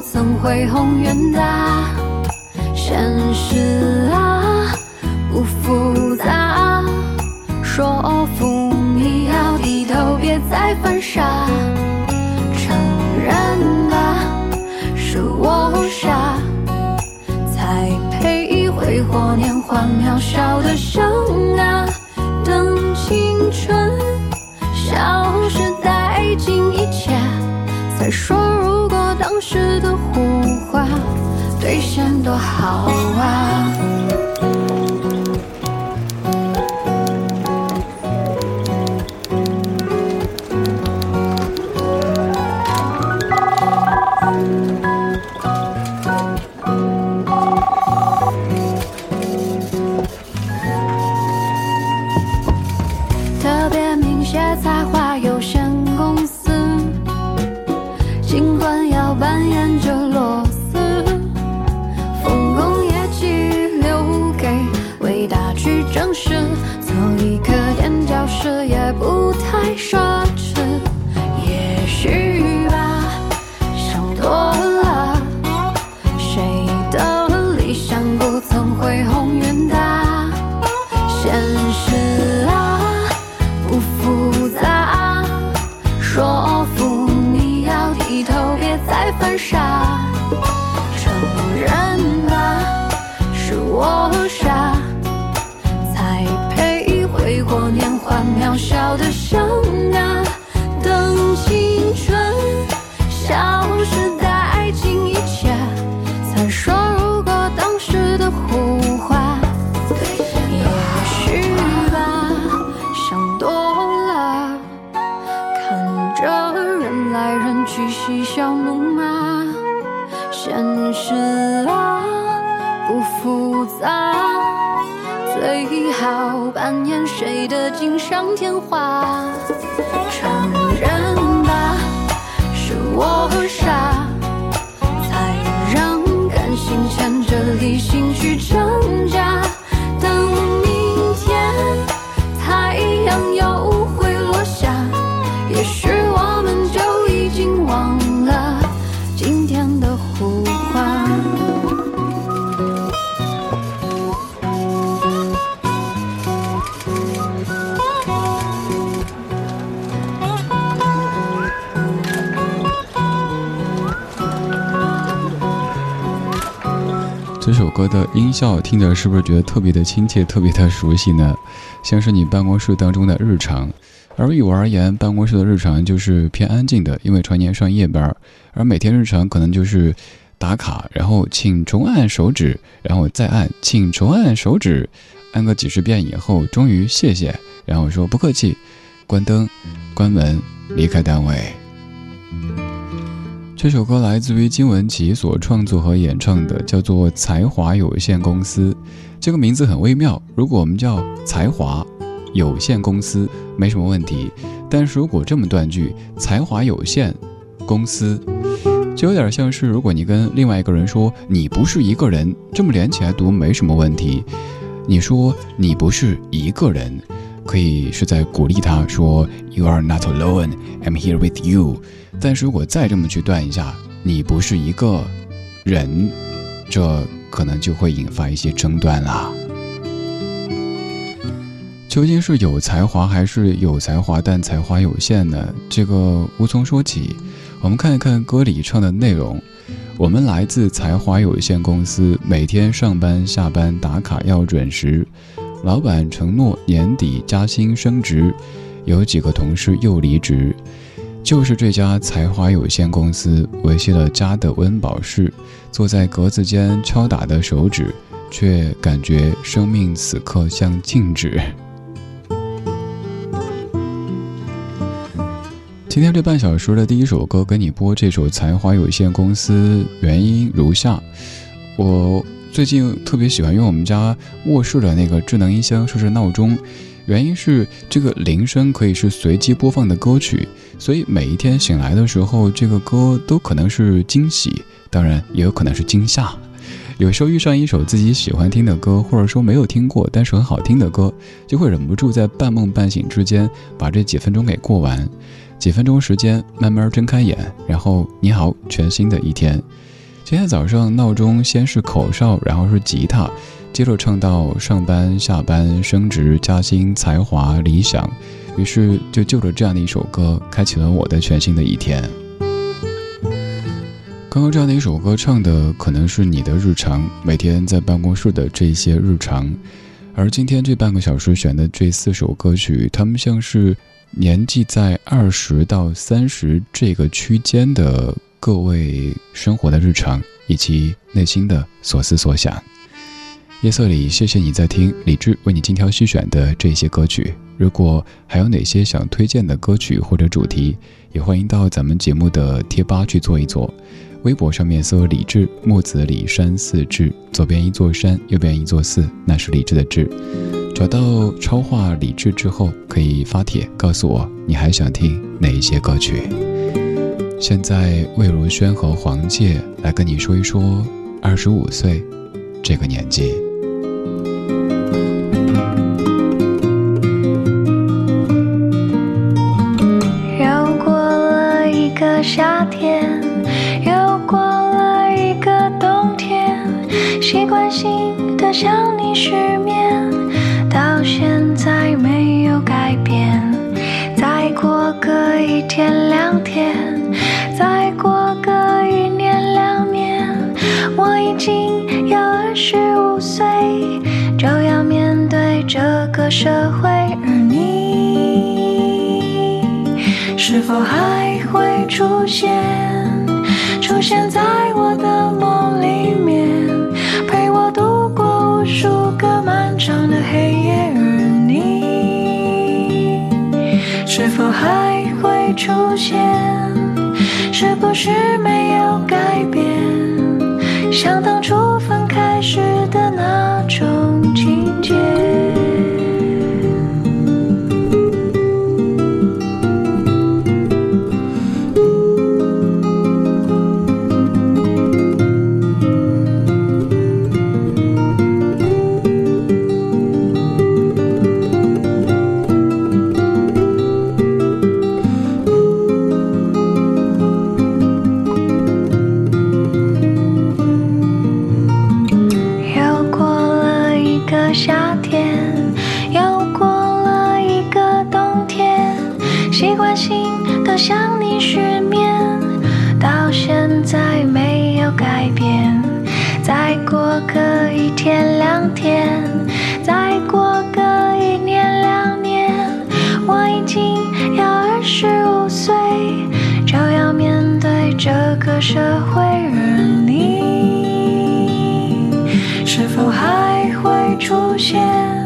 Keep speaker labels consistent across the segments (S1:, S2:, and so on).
S1: 曾恢宏远大，现实啊，不复杂，说服你要低头，别再犯傻，承认吧，是我傻，才配挥霍年华渺小的生。你说，如果当时的胡话兑现多好啊。好扮演谁的锦上添花？承认吧是我傻。才让感情牵着理性去吃歌的音效听着是不是觉得特别的亲切，特别的熟悉呢？像是你办公室当中的日常。而于我而言，办公室的日常就是偏安静的，因为常年上夜班。而每天日常可能就是打卡，然后请重按手指，然后再按，请重按手指，按个几十遍以后，终于谢谢，然后说不客气，关灯，关门，离开单位。这首歌来自于金文岐所创作和演唱的，叫做《才华有限公司》。这个名字很微妙。如果我们叫才华，
S2: 有限公司没什么问题，但是如果这么断句，才华有限公司，就有点像是如果你跟另外一个人说你不是一个人，这么连起来读没什么问题。你说你不是一个人，可以是在鼓励他说 You are not alone, I'm here with you。但是如果再这么去断一下，你不是一个人，这可能就会引发一些争端啦。究竟是有才华还是有才华但才华有限呢？这个无从说起。我们看一看歌里唱的内容。我们来自才华有限公司，每天上班下班打卡要准时。老板承诺年底加薪升职，有几个同事又离职。就是这家才华有限公司维系了家的温饱室，坐在格子间敲打的手指，却感觉生命此刻像静止。今天这半小时的第一首歌，给你播这首才华有限公司，原因如下：我最近特别喜欢用我们家卧室的那个智能音箱设置闹钟，原因是这个铃声可以是随机播放的歌曲，所以每一天醒来的时候，这个歌都可能是惊喜，当然也有可能是惊吓。有时候遇上一首自己喜欢听的歌，或者说没有听过但是很好听的歌，就会忍不住在半梦半醒之间把这几分钟给过完。几分钟时间，慢慢睁开眼，然后你好，全新的一天。今天早上闹钟先是口哨，然后是吉他，接着唱到上班、下班、升职、加薪、才华、理想，于是就就着这样的一首歌，开启了我的全新的一天。刚刚这样的一首歌唱的可能是你的日常，每天在办公室的这些日常，而今天这半个小时选的这四首歌曲，它们像是。年纪在二十到三十这个区间的各位生活的日常以及内心的所思所想，夜色里，谢谢你在听李志为你精挑细选的这些歌曲。如果还有哪些想推荐的歌曲或者主题，也欢迎到咱们节目的贴吧去做一做。微博上面搜“李志木子李山寺志”，左边一座山，右边一座寺，那是李志的志。找到超话理智之后，可以发帖告诉我你还想听哪一些歌曲。现在魏如萱和黄玠来跟你说一说二十五岁这个年纪。
S3: 又过了一个夏天，又过了一个冬天，习惯性的想你失眠。到现在没有改变，再过个一天两天，十五岁，就要面对这个社会，而你是否还会出现，出现在我的梦里面，陪我度过无数个漫长的黑夜。而你是否还会出现？是不是没有改变？像当初分开时的那种情节。是否还会出现？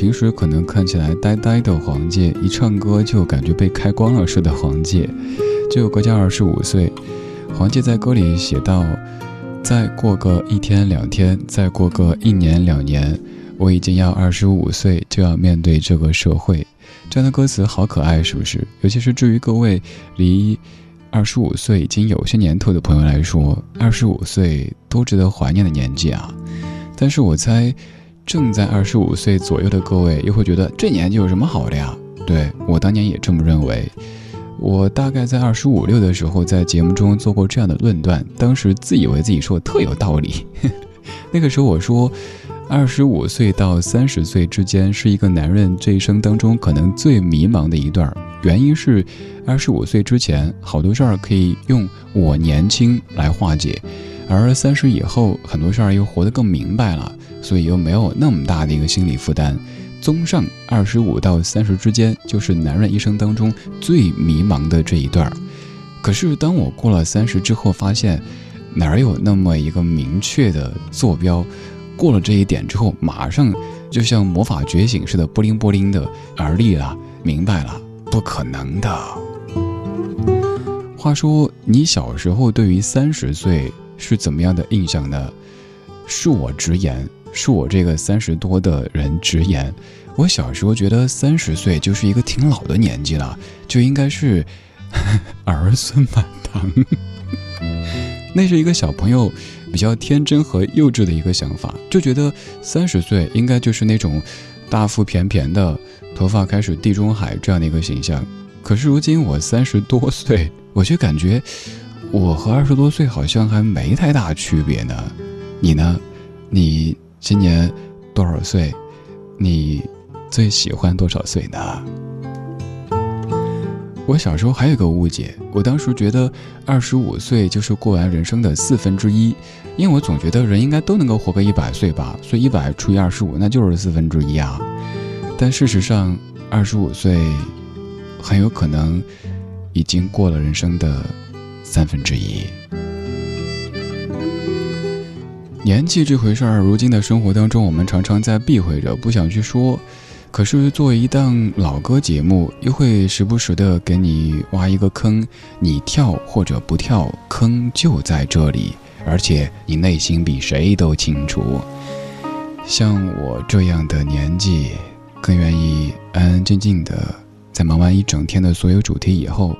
S2: 平时可能看起来呆呆的黄玠，一唱歌就感觉被开光了似的黄玠，就隔家二十五岁。黄玠在歌里写道：“再过个一天两天，再过个一年两年，我已经要二十五岁，就要面对这个社会。”这样的歌词好可爱，是不是？尤其是至于各位离二十五岁已经有些年头的朋友来说，二十五岁多值得怀念的年纪啊！但是我猜，正在二十五岁左右的各位又会觉得这年纪有什么好的呀？对我当年也这么认为。我大概在二十五六的时候，在节目中做过这样的论断，当时自以为自己说的特有道理。那个时候我说，二十五岁到三十岁之间是一个男人这一生当中可能最迷茫的一段，原因是二十五岁之前好多事儿可以用“我年轻”来化解，而三十以后很多事儿又活得更明白了，所以又没有那么大的一个心理负担。综上，二十五到三十之间就是男人一生当中最迷茫的这一段儿。可是当我过了三十之后，发现哪儿有那么一个明确的坐标？过了这一点之后，马上就像魔法觉醒似的，不灵不灵的而立了，明白了，不可能的。话说，你小时候对于三十岁是怎么样的印象呢？恕我直言。恕我这个三十多的人直言，我小时候觉得三十岁就是一个挺老的年纪了，就应该是 儿孙满堂。那是一个小朋友比较天真和幼稚的一个想法，就觉得三十岁应该就是那种大腹便便的，头发开始地中海这样的一个形象。可是如今我三十多岁，我却感觉我和二十多岁好像还没太大区别呢。你呢？你？今年多少岁？你最喜欢多少岁呢？我小时候还有个误解，我当时觉得二十五岁就是过完人生的四分之一，因为我总觉得人应该都能够活个一百岁吧，所以一百除以二十五那就是四分之一啊。但事实上，二十五岁很有可能已经过了人生的三分之一。年纪这回事儿，如今的生活当中，我们常常在避讳着，不想去说。可是作为一档老歌节目，又会时不时的给你挖一个坑，你跳或者不跳，坑就在这里，而且你内心比谁都清楚。像我这样的年纪，更愿意安安静静的，在忙完一整天的所有主题以后，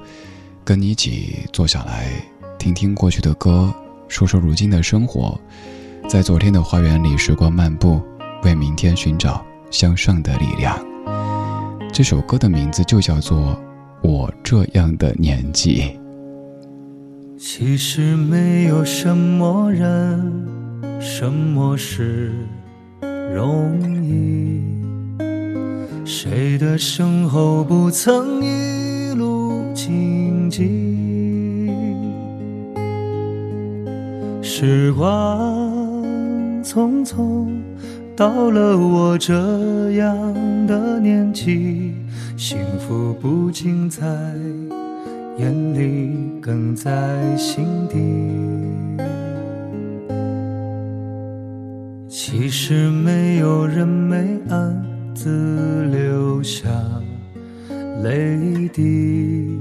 S2: 跟你一起坐下来，听听过去的歌，说说如今的生活。在昨天的花园里，时光漫步，为明天寻找向上的力量。这首歌的名字就叫做《我这样的年纪》。
S4: 其实没有什么人、什么事容易，谁的身后不曾一路荆棘？时光。匆匆到了我这样的年纪，幸福不仅在眼里，更在心底。其实没有人没暗自流下泪滴，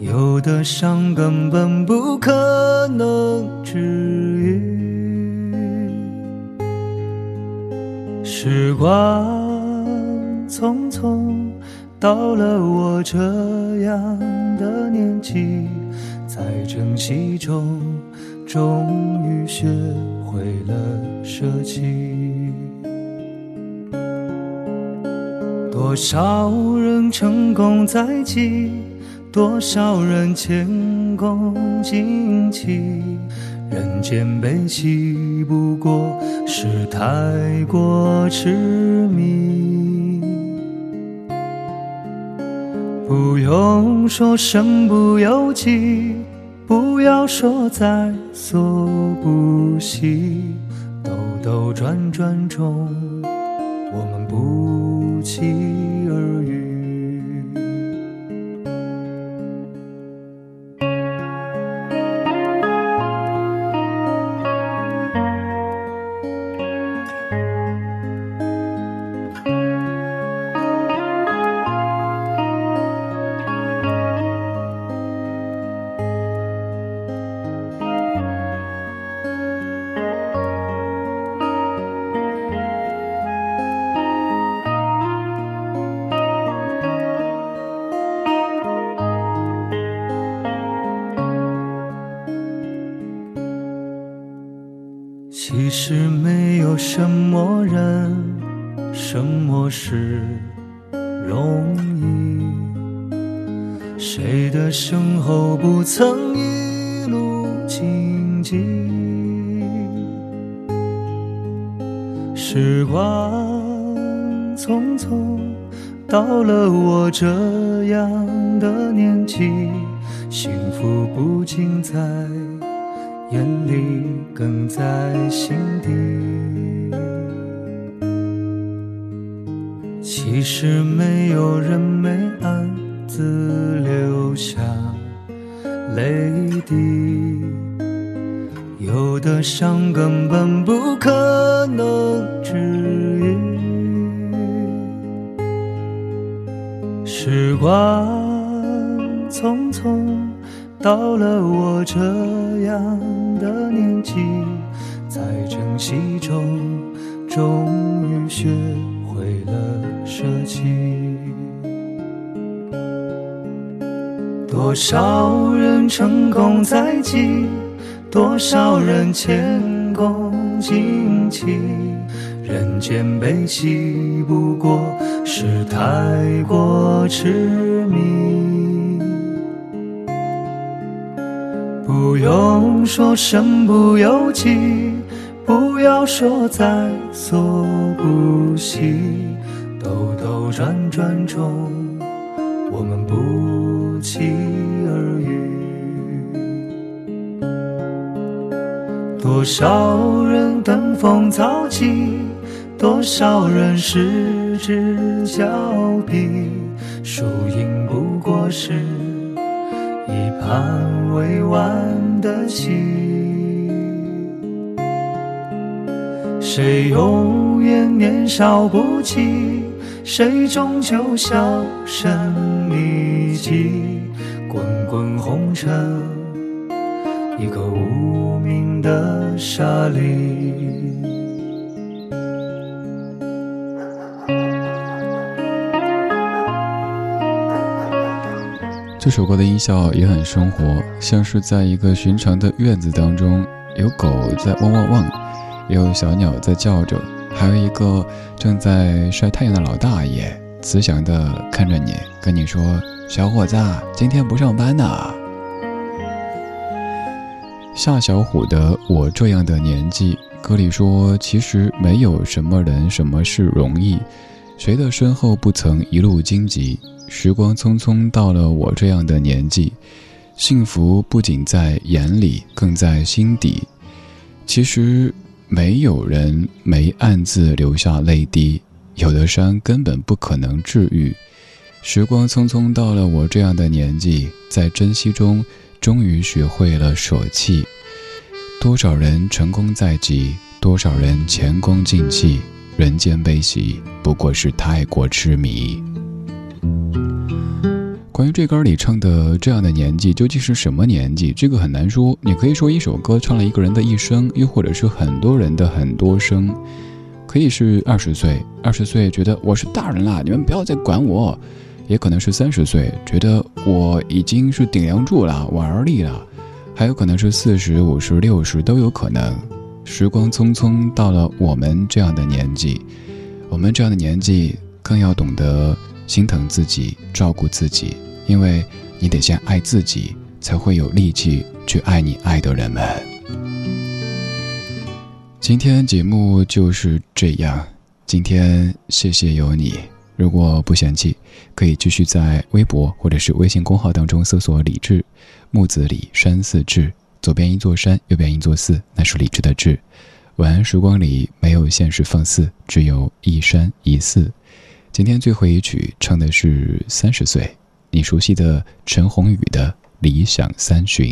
S4: 有的伤根本不可能治愈。时光匆匆，到了我这样的年纪，在珍惜中，终于学会了舍弃。多少人成功在即，多少人前功尽弃。人间悲喜，不过是太过痴迷。不用说身不由己，不要说在所不惜。兜兜转转中，我们不期是容易，谁的身后不曾一路荆棘？时光匆匆，到了我这样的年纪，幸福不仅在。眼里更在心底。其实没有人没暗自流下泪滴，有的伤根本不可能治愈。时光匆匆，到了我这样。的年纪，在珍惜中，终于学舍弃。多少人成功在即，多少人前功尽弃。人间悲喜，不过是太过痴迷。不用说身不由己，不要说在所不惜，辗转转中，我们不期而遇。多少人登峰造极，多少人失之交臂，输赢不过是。一盘未完的棋，谁永远年少不羁，谁终究销声匿迹。滚滚红尘，一个无名的沙砾。
S2: 这首歌的音效也很生活，像是在一个寻常的院子当中，有狗在汪汪汪，有小鸟在叫着，还有一个正在晒太阳的老大爷，慈祥地看着你，跟你说：“小伙子，今天不上班呢。”夏小虎的《我这样的年纪》歌里说：“其实没有什么人、什么事容易，谁的身后不曾一路荆棘。”时光匆匆，到了我这样的年纪，幸福不仅在眼里，更在心底。其实，没有人没暗自流下泪滴，有的伤根本不可能治愈。时光匆匆，到了我这样的年纪，在珍惜中，终于学会了舍弃。多少人成功在即，多少人前功尽弃，人间悲喜，不过是太过痴迷。关于这歌里唱的这样的年纪究竟是什么年纪？这个很难说。你可以说一首歌唱了一个人的一生，又或者是很多人的很多生。可以是二十岁，二十岁觉得我是大人了，你们不要再管我；也可能是三十岁，觉得我已经是顶梁柱了，我而立了；还有可能是四十五十六十都有可能。时光匆匆到了我们这样的年纪，我们这样的年纪更要懂得。心疼自己，照顾自己，因为你得先爱自己，才会有力气去爱你爱的人们。今天节目就是这样，今天谢谢有你。如果不嫌弃，可以继续在微博或者是微信公号当中搜索“李志木子李山寺志”，左边一座山，右边一座寺，那是李志的志。晚安时光里没有现实放肆，只有一山一寺。今天最后一曲唱的是三十岁，你熟悉的陈鸿宇的《理想三旬》。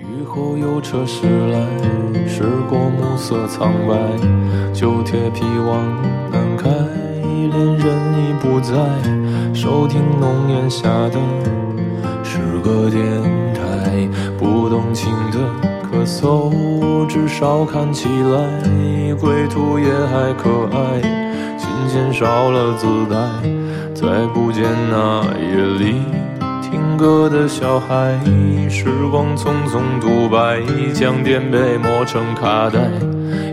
S5: 雨后有车驶来，驶过暮色苍白，旧铁皮往南开，恋人已不在，收听浓烟下的诗歌电台，不动情的咳嗽，至少看起来归途也还可爱。琴弦少了姿态，再不见那夜里听歌的小孩。时光匆匆独白，将颠沛磨成卡带，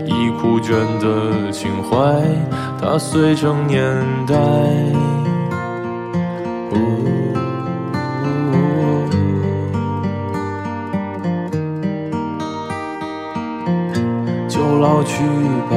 S5: 已枯卷的情怀，它碎成年代。就老去吧，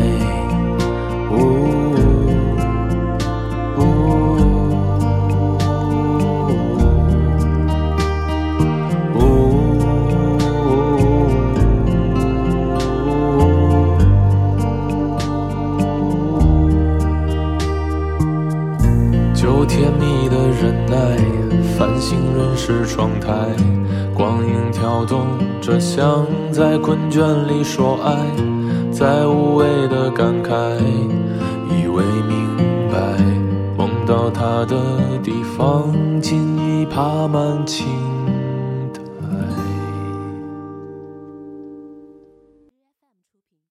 S5: 说爱，再无谓的感慨，以为明白，梦到他的地方，尽已爬满青。